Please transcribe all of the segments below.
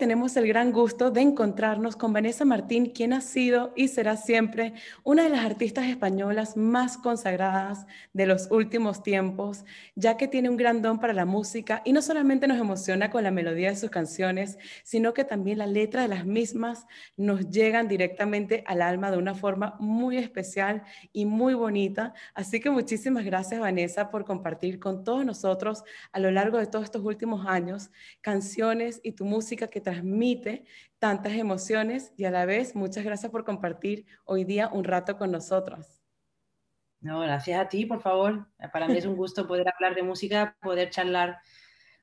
tenemos el gran gusto de encontrarnos con Vanessa Martín, quien ha sido y será siempre una de las artistas españolas más consagradas de los últimos tiempos, ya que tiene un gran don para la música y no solamente nos emociona con la melodía de sus canciones, sino que también la letra de las mismas nos llegan directamente al alma de una forma muy especial y muy bonita. Así que muchísimas gracias Vanessa por compartir con todos nosotros a lo largo de todos estos últimos años canciones y tu música que transmite tantas emociones y a la vez muchas gracias por compartir hoy día un rato con nosotros. No, gracias a ti, por favor. Para mí es un gusto poder hablar de música, poder charlar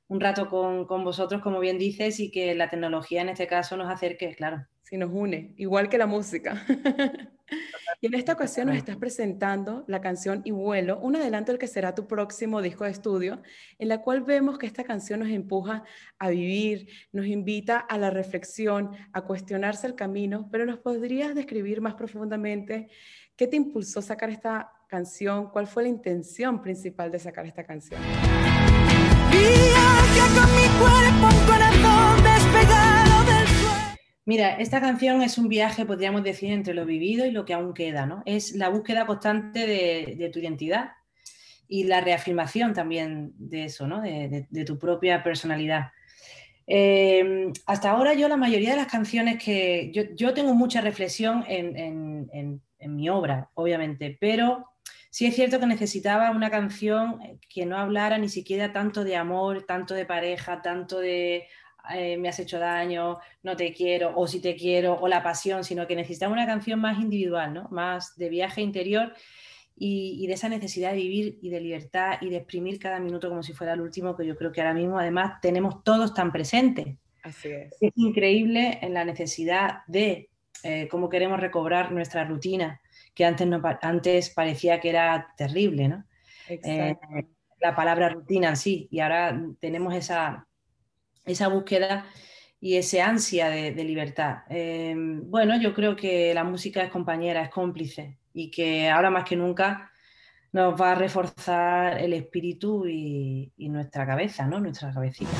un rato con, con, vosotros, como bien dices, y que la tecnología en este caso nos acerque, claro. Sí, nos une, igual que la música. y en esta ocasión nos estás presentando la canción Y vuelo, un adelanto del que será tu próximo disco de estudio, en la cual vemos que esta canción nos empuja a vivir, nos invita a la reflexión, a cuestionarse el camino, pero nos podrías describir más profundamente qué te impulsó sacar esta canción, cuál fue la intención principal de sacar esta canción. Mira, esta canción es un viaje, podríamos decir, entre lo vivido y lo que aún queda, ¿no? Es la búsqueda constante de, tu identidad y la reafirmación también de eso, ¿no? De, tu propia personalidad. Eh, hasta ahora yo la mayoría de las canciones que... Yo, tengo mucha reflexión en, en, mi obra, obviamente, pero sí es cierto que necesitaba una canción que no hablara ni siquiera tanto de amor, tanto de pareja, tanto de eh, me has hecho daño, no te quiero, o si te quiero, o la pasión, sino que necesitaba una canción más individual, ¿no? más de viaje interior y, de esa necesidad de vivir y de libertad y de exprimir cada minuto como si fuera el último, que yo creo que ahora mismo además tenemos todos tan presentes. Así es. Es increíble en la necesidad de eh, cómo queremos recobrar nuestra rutina, que antes, no, antes parecía que era terrible, ¿no? Eh, la palabra rutina en sí, y ahora tenemos esa, esa búsqueda y ese ansia de, libertad. Em, bueno, yo creo que la música es compañera, es cómplice y que ahora más que nunca nos va a reforzar el espíritu y, nuestra cabeza, ¿no? Nuestra cabecita.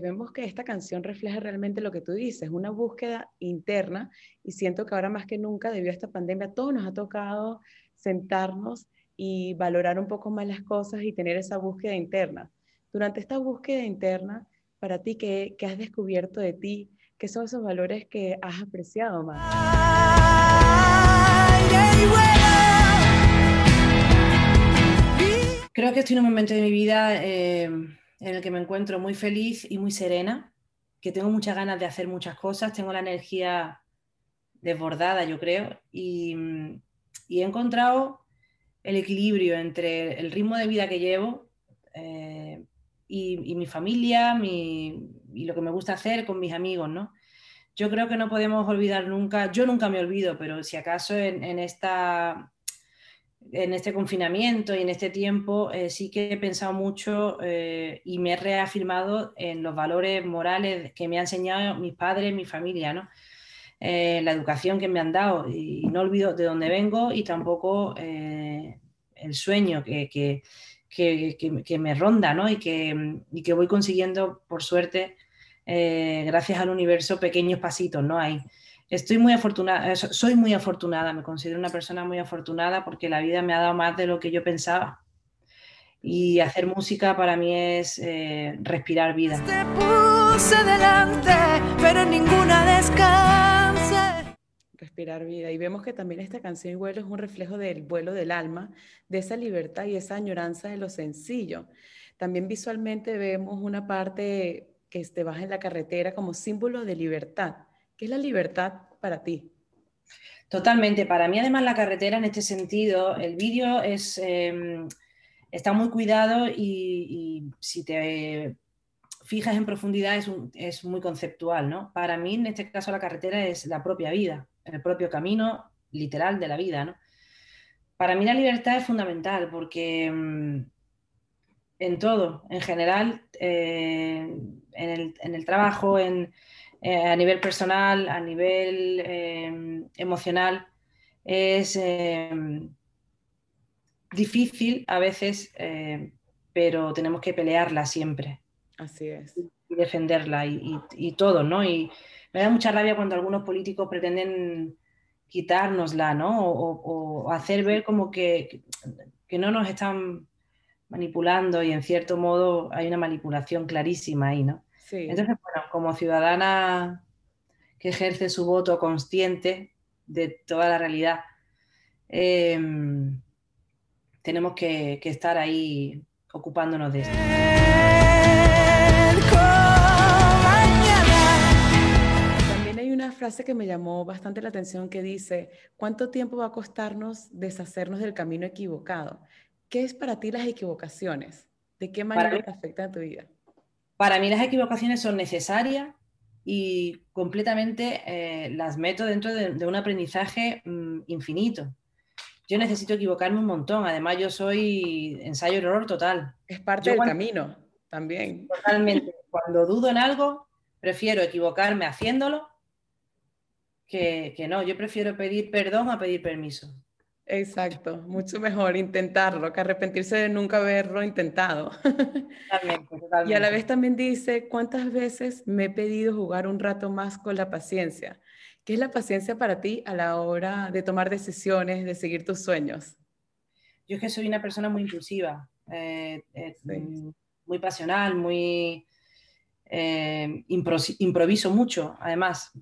vemos que esta canción refleja realmente lo que tú dices, una búsqueda interna y siento que ahora más que nunca, debido a esta pandemia, a todos nos ha tocado sentarnos y valorar un poco más las cosas y tener esa búsqueda interna. Durante esta búsqueda interna, para ti, ¿qué, has descubierto de ti? ¿Qué son esos valores que has apreciado más? Creo que estoy en un momento de mi vida eh, en el que me encuentro muy feliz y muy serena, que tengo muchas ganas de hacer muchas cosas, tengo la energía desbordada, yo creo, y, y he encontrado el equilibrio entre el ritmo de vida que llevo eh, y, mi familia y lo que me gusta hacer con mis amigos, ¿no? Yo creo que no podemos olvidar nunca, yo nunca me olvido, pero si acaso en, esta, en este confinamiento y en este tiempo eh, sí que he pensado mucho eh, y me he reafirmado en los valores morales que me han enseñado mis padres, mi familia, ¿no? La educación que me han dado y no olvido de dónde vengo y tampoco el sueño que, me ronda ¿no? y, que, que voy consiguiendo, por suerte, eh, gracias al universo, pequeños pasitos. ¿no? Hay, estoy muy afortunada, eh, soy muy afortunada, me considero una persona muy afortunada porque la vida me ha dado más de lo que yo pensaba. Y hacer música para mí es eh, respirar vida. Te puse delante, pero ninguna respirar vida. Y vemos que también esta canción y vuelo es un reflejo del vuelo del alma, de esa libertad y esa añoranza de lo sencillo. También visualmente vemos una parte que te baja en la carretera como símbolo de libertad. ¿Qué es la libertad para ti? Totalmente. Para mí, además, la carretera en este sentido, el vídeo es, em, está muy cuidado y, si te fijas en profundidad es, muy conceptual. ¿no? Para mí, en este caso, la carretera es la propia vida en el propio camino literal de la vida. Para mí la libertad es fundamental porque mm, en todo, en general, eh, en, el, trabajo, eh, a nivel personal, a nivel eh, emocional, es difícil a veces pero tenemos que pelearla siempre. Así es. Y defenderla y, y, todo, ¿no? Y me da mucha rabia cuando algunos políticos pretenden quitárnosla, ¿no? O, hacer ver como que, que, no nos están manipulando y en cierto modo hay una manipulación clarísima ahí, ¿no? Sí. Entonces, bueno, como ciudadana que ejerce su voto consciente de toda la realidad, em, tenemos que, que estar ahí ocupándonos de esto. Frase que me llamó bastante la atención que dice, ¿cuánto tiempo va a costarnos deshacernos del camino equivocado? ¿Qué es para ti las equivocaciones? ¿De qué manera te afectan tu vida? Para mí las equivocaciones son necesarias y completamente eh, las meto dentro de, un aprendizaje mm, infinito yo necesito equivocarme un montón. Además, yo soy ensayo error total. Es parte del camino también. Totalmente. Cuando dudo en algo, prefiero equivocarme haciéndolo que, que no. Yo prefiero pedir perdón a pedir permiso. Exacto, mucho mejor intentarlo que arrepentirse de nunca haberlo intentado. Totalmente, totalmente. Y a la vez también dice, ¿cuántas veces me he pedido jugar un rato más con la paciencia? ¿Qué es la paciencia para ti a la hora de tomar decisiones, de seguir tus sueños? Yo es que soy una persona muy impulsiva, eh, eh, mm, muy pasional, muy... Eh, improviso mucho, además.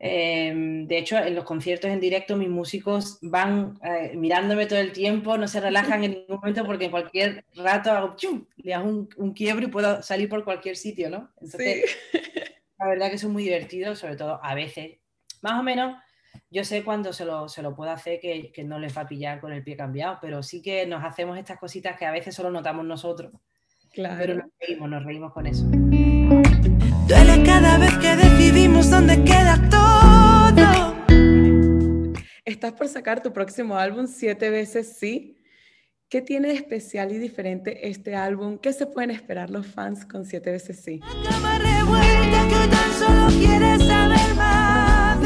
De hecho, en los conciertos en directo mis músicos van mirándome todo el tiempo, no se relajan en ningún momento porque en cualquier rato hago ¡chum! le hago un, un, quiebre y puedo salir por cualquier sitio, ¿no? Entonces, la verdad que es muy divertido, sobre todo a veces más o menos yo sé cuándo se lo, se lo puedo hacer que, que, no les va a pillar con el pie cambiado, pero sí que nos hacemos estas cositas que a veces solo notamos nosotros. Claro. Pero nos reímos, nos reímos con eso. Duele cada vez que decidimos dónde queda todo. Estás por sacar tu próximo álbum, Siete veces sí. ¿Qué tiene de especial y diferente este álbum? ¿Qué se pueden esperar los fans con Siete veces sí? Revuelta, que tan solo quieres saber más.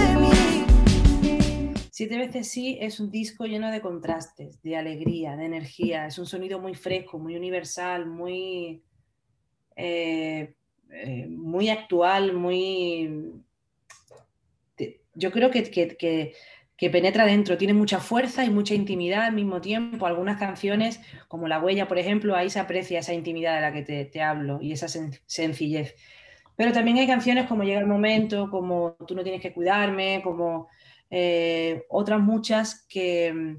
Siete veces sí es un disco lleno de contrastes, de alegría, de energía. Es un sonido muy fresco, muy universal, muy, eh, eh, muy actual, muy... Yo creo que, que, penetra dentro, tiene mucha fuerza y mucha intimidad al mismo tiempo. Algunas canciones, como La Huella, por ejemplo, ahí se aprecia esa intimidad de la que te, hablo y esa sencillez. Pero también hay canciones como Llega el Momento, como Tú no tienes que cuidarme, como eh, otras muchas que,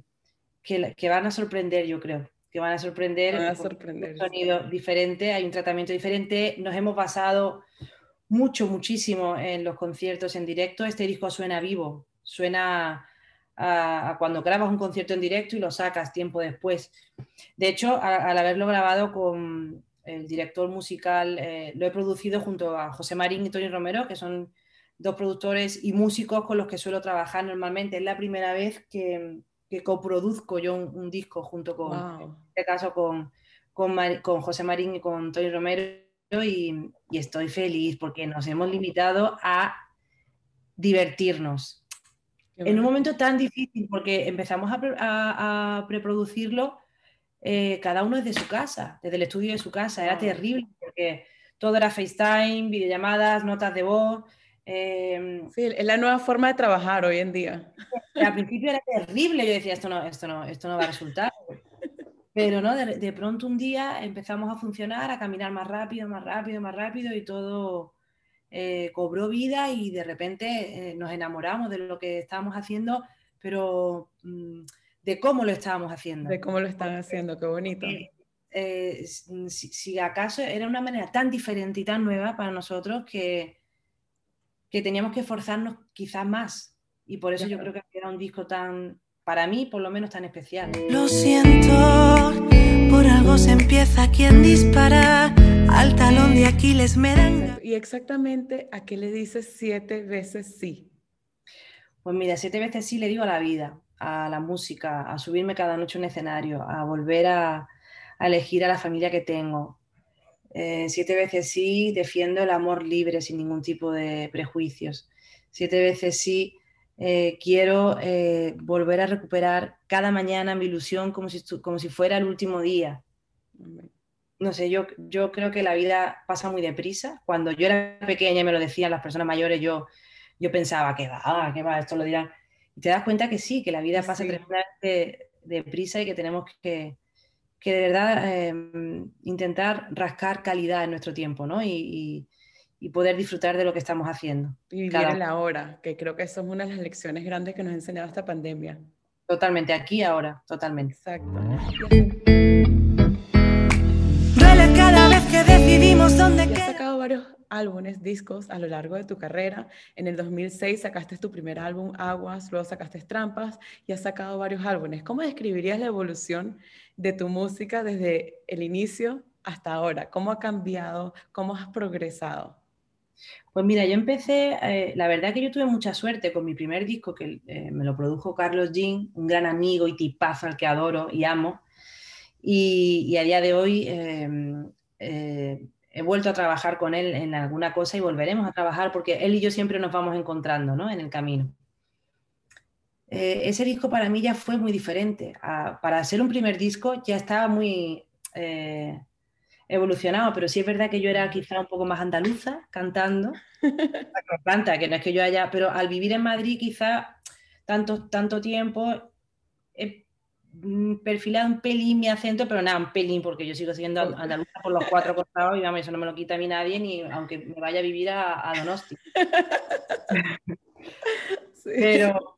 que, van a sorprender, yo creo, que van a sorprender. Van a sorprender. Un sonido diferente, hay un tratamiento diferente. Nos hemos basado mucho, muchísimo en los conciertos en directo. Este disco suena vivo, suena a, cuando grabas un concierto en directo y lo sacas tiempo después. De hecho, al haberlo grabado con el director musical, eh, lo he producido junto a José Marín y Tony Romero, que son dos productores y músicos con los que suelo trabajar normalmente. Es la primera vez que, que coproduzco yo un, disco junto con, en este caso, con, con, con, José Marín y con Tony Romero y, y, estoy feliz porque nos hemos limitado a divertirnos. En un momento tan difícil, porque empezamos a, a, preproducirlo eh, cada uno desde su casa, desde el estudio de su casa. Era terrible porque todo era FaceTime, videollamadas, notas de voz. Em, sí, es la nueva forma de trabajar hoy en día. Al principio era terrible, yo decía, esto no, esto no, esto no va a resultar. Pero no, de, pronto un día empezamos a funcionar, a caminar más rápido, más rápido, más rápido y todo eh, cobró vida y de repente eh, nos enamoramos de lo que estábamos haciendo, pero mm, de cómo lo estábamos haciendo. De cómo lo están haciendo, qué bonito. Eh, si, si, acaso era una manera tan diferente y tan nueva para nosotros que, que teníamos que esforzarnos quizás más. Y por eso yo creo que era un disco tan, para mí por lo menos tan especial. Lo siento, por algo se empieza quien dispara, al talón de Aquiles me dan... ¿Y exactamente a qué le dices siete veces sí? Pues mira, siete veces sí le digo a la vida, a la música, a subirme cada noche a un escenario, a volver a, a elegir a la familia que tengo, eh, siete veces sí, defiendo el amor libre sin ningún tipo de prejuicios. Siete veces sí, eh, quiero eh, volver a recuperar cada mañana mi ilusión como si, como si fuera el último día. No sé, yo, yo creo que la vida pasa muy deprisa. Cuando yo era pequeña y me lo decían las personas mayores, yo, yo pensaba, que va, que va, esto lo dirán. Y te das cuenta que sí, que la vida pasa tremendamente deprisa y que tenemos que, que de verdad em, intentar rascar calidad en nuestro tiempo, ¿no? Y, y, poder disfrutar de lo que estamos haciendo. Y vivir en la hora, que creo que eso es una de las lecciones grandes que nos ha enseñado esta pandemia. Totalmente, aquí ahora, totalmente. Exacto. Que decidimos dónde has sacado varios álbumes, discos a lo largo de tu carrera. En el 2006 sacaste tu primer álbum, Aguas, luego sacaste Trampas y has sacado varios álbumes. ¿Cómo describirías la evolución de tu música desde el inicio hasta ahora? ¿Cómo ha cambiado? ¿Cómo has progresado? Pues mira, yo empecé, eh, la verdad que yo tuve mucha suerte con mi primer disco, que eh, me lo produjo Carlos Jean, un gran amigo y tipazo al que adoro y amo. Y, a día de hoy em, eh, he vuelto a trabajar con él en alguna cosa y volveremos a trabajar porque él y yo siempre nos vamos encontrando ¿no? en el camino. ese disco para mí ya fue muy diferente. para ser un primer disco ya estaba muy evolucionado, pero sí es verdad que yo era quizá un poco más andaluza cantando. canta, que no es que yo haya, pero al vivir en Madrid quizá tanto, tanto tiempo he perfilado un pelín mi acento, pero nada, un pelín, porque yo sigo siendo andaluza por los cuatro costados y vamos, eso no me lo quita a mí nadie, ni aunque me vaya a vivir a, a Donosti. Pero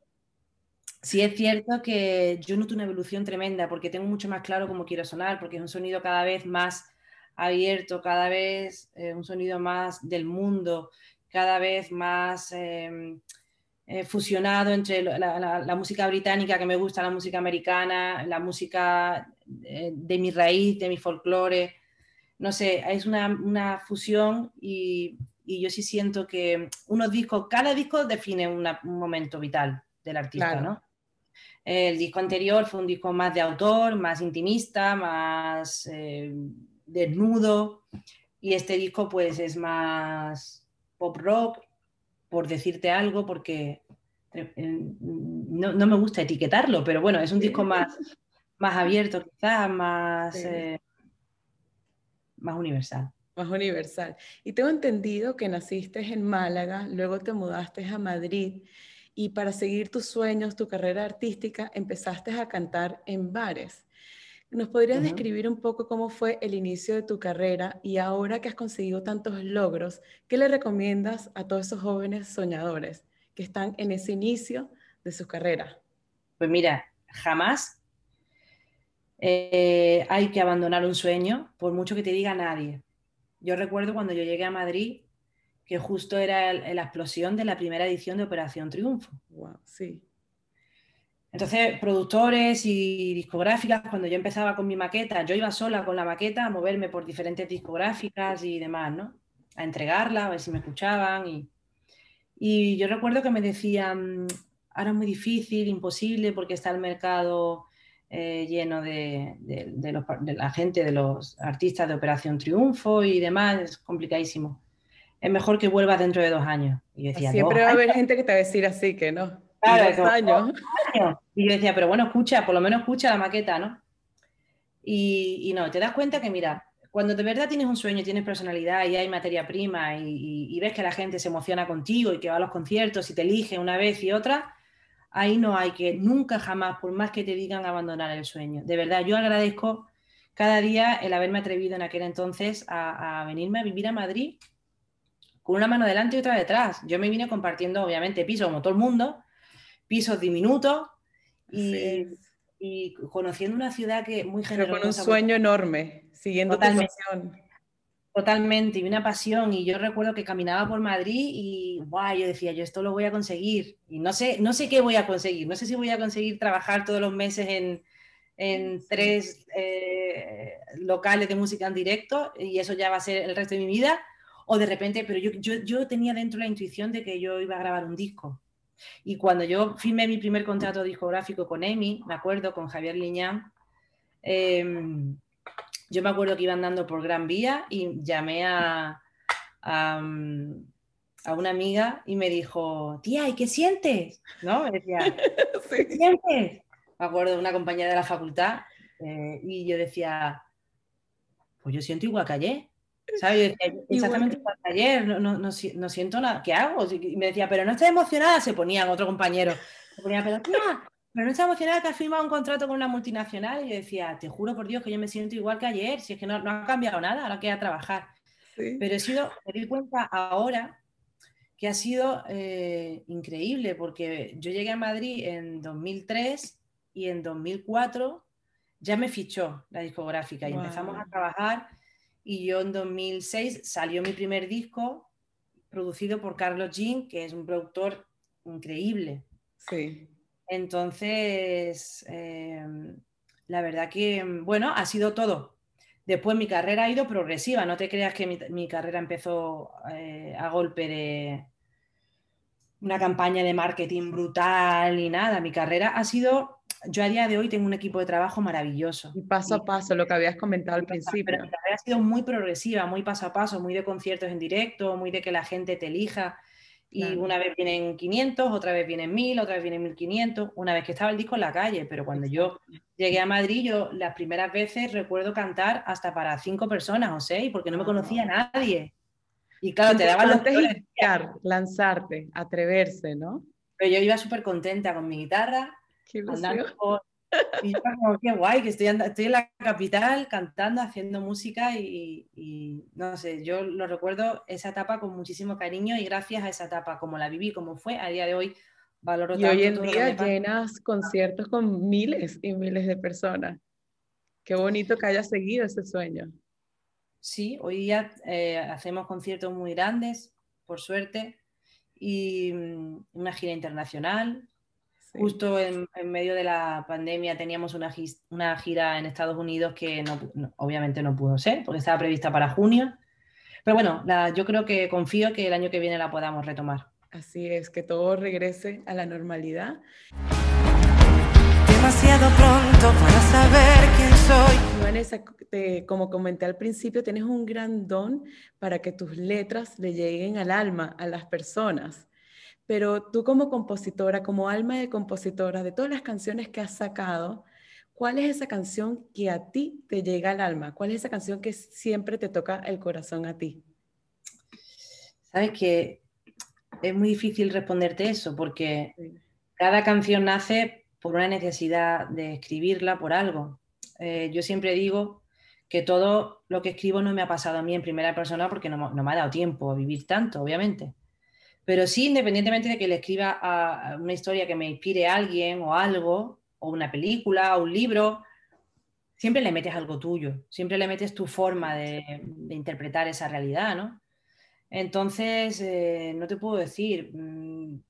sí es cierto que yo noto una evolución tremenda porque tengo mucho más claro cómo quiero sonar, porque es un sonido cada vez más abierto, cada vez eh, un sonido más del mundo, cada vez más em, eh, fusionado entre la, música británica que me gusta, la música americana, la música eh, de mi raíz, de mi folclore. No sé, es una, fusión y, yo sí siento que unos discos, cada disco define un momento vital del artista, ¿no? El disco anterior fue un disco más de autor, más intimista, más desnudo y este disco pues es más pop rock, por decirte algo, porque eh, no, me gusta etiquetarlo, pero bueno, es un disco más, más abierto quizás, más, eh, más universal. Más universal. Y tengo entendido que naciste en Málaga, luego te mudaste a Madrid y para seguir tus sueños, tu carrera artística, empezaste a cantar en bares. ¿Nos podrías describir un poco cómo fue el inicio de tu carrera y ahora que has conseguido tantos logros, qué le recomiendas a todos esos jóvenes soñadores que están en ese inicio de su carrera? Pues mira, jamás eh, hay que abandonar un sueño por mucho que te diga nadie. Yo recuerdo cuando yo llegué a Madrid que justo era la explosión de la primera edición de Operación Triunfo. Wow, sí. Entonces, productores y discográficas, cuando yo empezaba con mi maqueta, yo iba sola con la maqueta a moverme por diferentes discográficas y demás, ¿no? A entregarla, a ver si me escuchaban. Y, y yo recuerdo que me decían, ahora es muy difícil, imposible, porque está el mercado eh, lleno de, la gente, de los artistas de Operación Triunfo y demás, es complicadísimo. Es mejor que vuelvas dentro de dos años. Y decía, Siempre va a haber gente que te va a decir así, que no. Claro, años. Y yo decía, pero bueno, escucha, por lo menos escucha la maqueta, ¿no? Y, no, te das cuenta que, mira, cuando de verdad tienes un sueño, tienes personalidad y hay materia prima y, ves que la gente se emociona contigo y que va a los conciertos y te elige una vez y otra, ahí no hay que nunca jamás, por más que te digan, abandonar el sueño. De verdad, yo agradezco cada día el haberme atrevido en aquel entonces a, a venirme a vivir a Madrid con una mano delante y otra detrás. Yo me vine compartiendo, obviamente, piso como todo el mundo, pisos diminutos y, y conociendo una ciudad que muy generosa. Pero con un sueño enorme, siguiendo totalmente, tu pasión. Totalmente, y una pasión. Y yo recuerdo que caminaba por Madrid y yo decía, yo esto lo voy a conseguir. Y no sé, no sé qué voy a conseguir. No sé si voy a conseguir trabajar todos los meses en, en tres eh, locales de música en directo y eso ya va a ser el resto de mi vida. O de repente, pero yo, yo, yo tenía dentro la intuición de que yo iba a grabar un disco. Y cuando yo firmé mi primer contrato discográfico con EMI, me acuerdo, con Javier Liñán, em, yo me acuerdo que iba andando por Gran Vía y llamé a, a, una amiga y me dijo, tía, ¿y qué sientes? ¿No? Me decía, ¿qué sientes? Me acuerdo de una compañera de la facultad eh, y yo decía, pues yo siento igual que ayer. ¿Sabes? exactamente igual que ayer, no, no, no, siento nada, ¿qué hago? Y me decía, pero no estás emocionada, se ponía otro compañero, se ponía, pero pero no estás emocionada que has firmado un contrato con una multinacional. Y yo decía, te juro por Dios que yo me siento igual que ayer, si es que no, no ha cambiado nada, ahora que a trabajar. Pero he sido, me di cuenta ahora que ha sido eh, increíble, porque yo llegué a Madrid en 2003 y en 2004 ya me fichó la discográfica y empezamos a trabajar y yo en 2006 salió mi primer disco producido por Carlos Jean, que es un productor increíble. Sí. Entonces, em, la verdad que, bueno, ha sido todo. Después mi carrera ha ido progresiva, no te creas que mi, carrera empezó eh, a golpe de una campaña de marketing brutal y nada. Mi carrera ha sido, yo a día de hoy tengo un equipo de trabajo maravilloso. Y paso a paso, lo que habías comentado al principio. Pero mi carrera ha sido muy progresiva, muy paso a paso, muy de conciertos en directo, muy de que la gente te elija. Y una vez vienen 500, otra vez vienen 1000, otra vez vienen 1500, una vez que estaba el disco en la calle, pero cuando yo llegué a Madrid, yo las primeras veces recuerdo cantar hasta para cinco personas o seis, porque no me conocía nadie. Y claro, te daban los lanzarte, atreverse, ¿no? Pero yo iba súper contenta con mi guitarra, andando por, y yo como, qué guay, que estoy, estoy en la capital cantando, haciendo música y, no sé, yo lo recuerdo esa etapa con muchísimo cariño y gracias a esa etapa, como la viví, como fue, a día de hoy valoro y hoy en día llenas conciertos con miles y miles de personas. Qué bonito que hayas seguido ese sueño. Sí, hoy día eh, hacemos conciertos muy grandes, por suerte, y mm, una gira internacional, Justo en, medio de la pandemia teníamos una, una gira en Estados Unidos que obviamente no pudo ser, porque estaba prevista para junio. Pero bueno, yo creo que confío que el año que viene la podamos retomar. Así es, que todo regrese a la normalidad. Demasiado pronto para saber quién soy. Vanessa, como comenté al principio, tienes un gran don para que tus letras le lleguen al alma, a las personas. Pero tú como compositora, como alma de compositora, de todas las canciones que has sacado, ¿cuál es esa canción que a ti te llega al alma? ¿Cuál es esa canción que siempre te toca el corazón a ti? Sabes que es muy difícil responderte eso porque cada canción nace por una necesidad de escribirla por algo. Eh, yo siempre digo que todo lo que escribo no me ha pasado a mí en primera persona porque no, no me ha dado tiempo a vivir tanto, obviamente pero sí, independientemente de que le escriba a una historia que me inspire a alguien o algo, o una película, o un libro, siempre le metes algo tuyo, siempre le metes tu forma de, interpretar esa realidad, ¿no? Entonces, eh, no te puedo decir mm,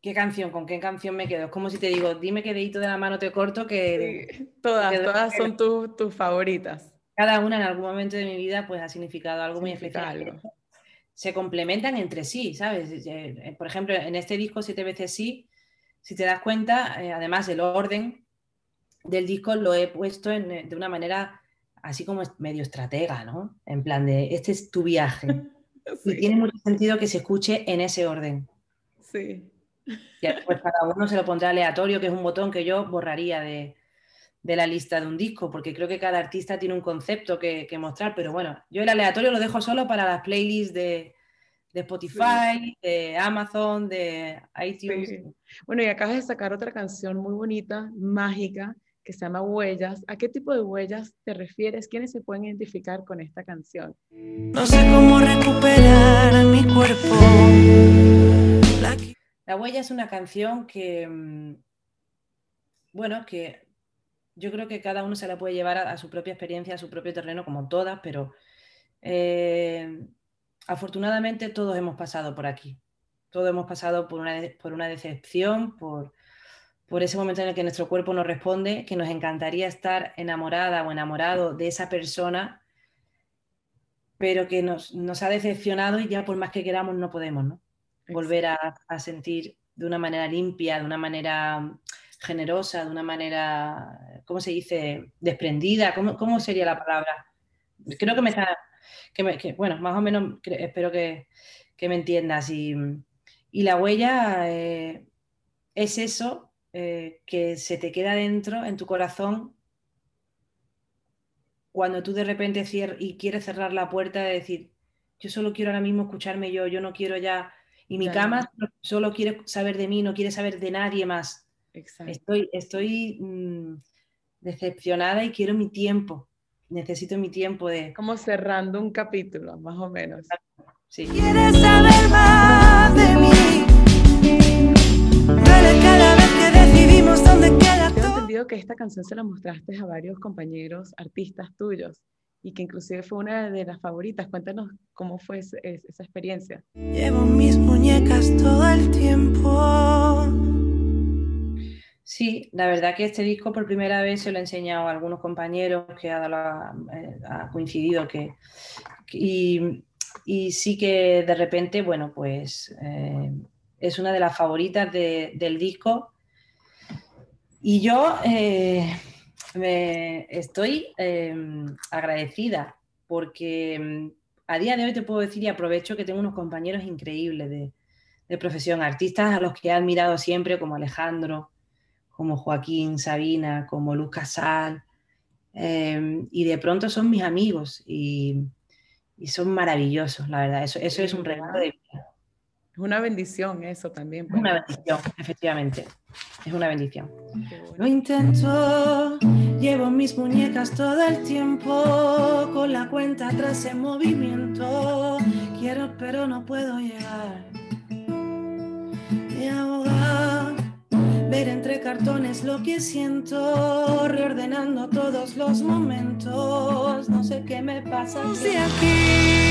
qué canción, con qué canción me quedo. Es como si te digo, dime qué dedito de la mano te corto, que... todas, todas son tus favoritas. Cada una en algún momento de mi vida pues ha significado algo muy especial se complementan entre sí, ¿sabes? Eh, eh, por ejemplo, en este disco, Siete veces sí, si te das cuenta, eh, además el orden del disco lo he puesto de una manera así como medio estratega, ¿no? En plan de, este es tu viaje. Y tiene mucho sentido que se escuche en ese orden. Sí. Y pues cada uno se lo pondrá aleatorio, que es un botón que yo borraría de, de la lista de un disco, porque creo que cada artista tiene un concepto que, mostrar, pero bueno, yo el aleatorio lo dejo solo para las playlists de, Spotify, de Amazon, de iTunes. Bueno, y acabas de sacar otra canción muy bonita, mágica, que se llama Huellas. ¿A qué tipo de huellas te refieres? ¿Quiénes se pueden identificar con esta canción? No sé cómo recuperar mi cuerpo. La huella es una canción que, mm, bueno, que yo creo que cada uno se la puede llevar a, su propia experiencia, a su propio terreno, como todas, pero eh, afortunadamente todos hemos pasado por aquí. Todos hemos pasado por una, por una decepción, por, por ese momento en el que nuestro cuerpo nos responde, que nos encantaría estar enamorada o enamorado de esa persona, pero que nos, ha decepcionado y ya por más que queramos no podemos, ¿no? Volver a, a sentir de una manera limpia, de una manera generosa, de una manera, ¿cómo se dice? Desprendida, ¿cómo, sería la palabra? Creo que me está, que, bueno, más o menos espero que, me entiendas. Y, la huella eh, es eso eh, que se te queda dentro, en tu corazón, cuando tú de repente cierras y quieres cerrar la puerta de decir, yo solo quiero ahora mismo escucharme yo, yo no quiero ya, y mi cama solo quiere saber de mí, no quiere saber de nadie más. Estoy, estoy mm, decepcionada y quiero mi tiempo, necesito mi tiempo de... Como cerrando un capítulo, más o menos. Sí. ¿Quieres saber más de mí? cada vez que decidimos dónde queda Tengo entendido que esta canción se la mostraste a varios compañeros artistas tuyos y que inclusive fue una de las favoritas. Cuéntanos cómo fue esa experiencia. Llevo mis muñecas todo el tiempo. Sí, la verdad que este disco por primera vez se lo he enseñado a algunos compañeros que ha, eh, coincidido que, y, sí que de repente, bueno, pues eh, es una de las favoritas del disco. Y yo eh, me estoy agradecida porque em, a día de hoy te puedo decir y aprovecho que tengo unos compañeros increíbles de, profesión, artistas a los que he admirado siempre, como Alejandro, como Joaquín Sabina, como Luz Casal, em, y de pronto son mis amigos y, son maravillosos, la verdad. Eso, eso es un regalo de vida. Es una bendición eso también. Es una bendición, efectivamente. Es una bendición. Lo intento, llevo mis muñecas todo el tiempo, con la cuenta atrás en movimiento. Quiero, pero no puedo llegar. Y ahogar, ver entre cartones lo que siento, reordenando todos los momentos. No sé qué me pasa. aquí